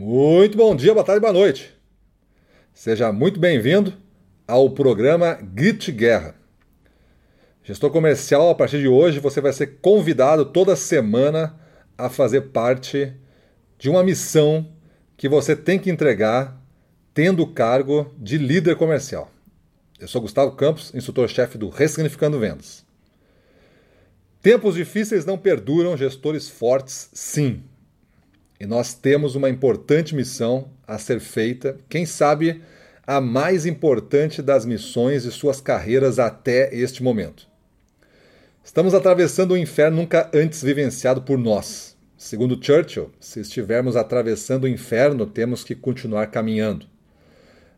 Muito bom dia, boa tarde, boa noite. Seja muito bem-vindo ao programa Grite Guerra. Gestor comercial, a partir de hoje você vai ser convidado toda semana a fazer parte de uma missão que você tem que entregar tendo o cargo de líder comercial. Eu sou Gustavo Campos, instrutor-chefe do Ressignificando Vendas. Tempos difíceis não perduram, gestores fortes sim. E nós temos uma importante missão a ser feita, quem sabe a mais importante das missões de suas carreiras até este momento. Estamos atravessando um inferno nunca antes vivenciado por nós. Segundo Churchill, se estivermos atravessando o inferno, temos que continuar caminhando.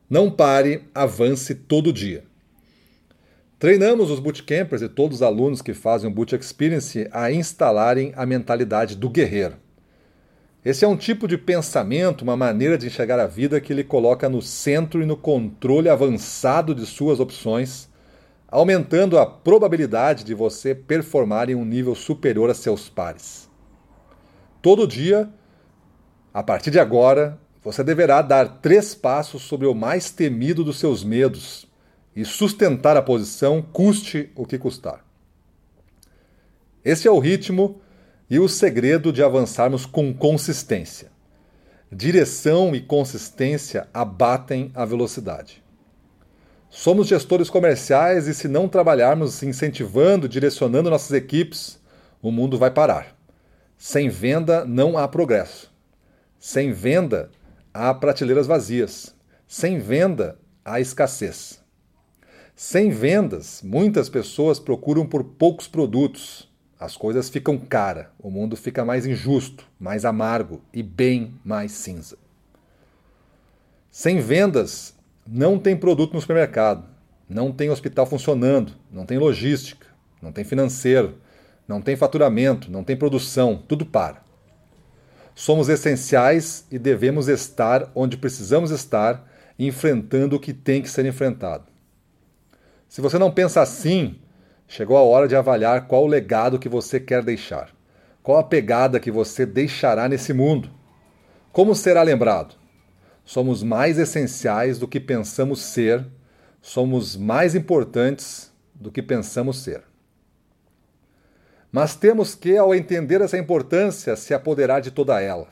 Não pare, avance todo dia. Treinamos os bootcampers e todos os alunos que fazem o Boot Experience a instalarem a mentalidade do guerreiro. Esse é um tipo de pensamento, uma maneira de enxergar a vida que lhe coloca no centro e no controle avançado de suas opções, aumentando a probabilidade de você performar em um nível superior a seus pares. Todo dia, a partir de agora, você deverá dar três passos sobre o mais temido dos seus medos e sustentar a posição, custe o que custar. Esse é o ritmo e o segredo de avançarmos com consistência. Direção e consistência abatem a velocidade. Somos gestores comerciais e, se não trabalharmos incentivando, direcionando nossas equipes, o mundo vai parar. Sem venda não há progresso. Sem venda há prateleiras vazias. Sem venda há escassez. Sem vendas, muitas pessoas procuram por poucos produtos. As coisas ficam caras, o mundo fica mais injusto, mais amargo e bem mais cinza. Sem vendas, não tem produto no supermercado, não tem hospital funcionando, não tem logística, não tem financeiro, não tem faturamento, não tem produção, tudo para. Somos essenciais e devemos estar onde precisamos estar, enfrentando o que tem que ser enfrentado. Se você não pensa assim, chegou a hora de avaliar qual o legado que você quer deixar. Qual a pegada que você deixará nesse mundo? Como será lembrado? Somos mais essenciais do que pensamos ser, somos mais importantes do que pensamos ser. Mas temos que, ao entender essa importância, se apoderar de toda ela.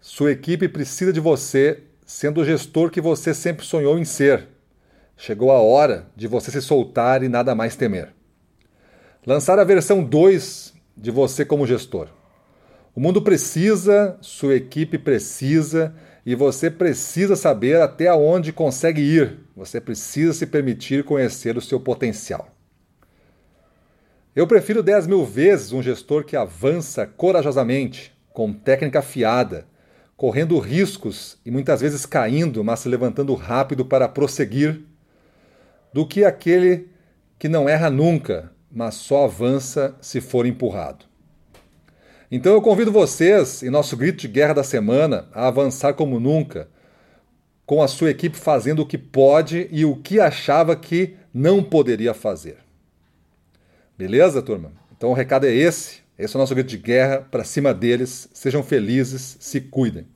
Sua equipe precisa de você, sendo o gestor que você sempre sonhou em ser Chegou a hora de você se soltar e nada mais temer. Lançar a versão 2 de você como gestor. O mundo precisa, sua equipe precisa e você precisa saber até onde consegue ir. Você precisa se permitir conhecer o seu potencial. Eu prefiro 10 mil vezes um gestor que avança corajosamente, com técnica afiada, correndo riscos e muitas vezes caindo, mas se levantando rápido para prosseguir do que aquele que não erra nunca, mas só avança se for empurrado. Então eu convido vocês, em nosso grito de guerra da semana, a avançar como nunca, com a sua equipe fazendo o que pode e o que achava que não poderia fazer. Beleza, turma? Então o recado é esse. Esse é o nosso grito de guerra para cima deles. Sejam felizes, se cuidem.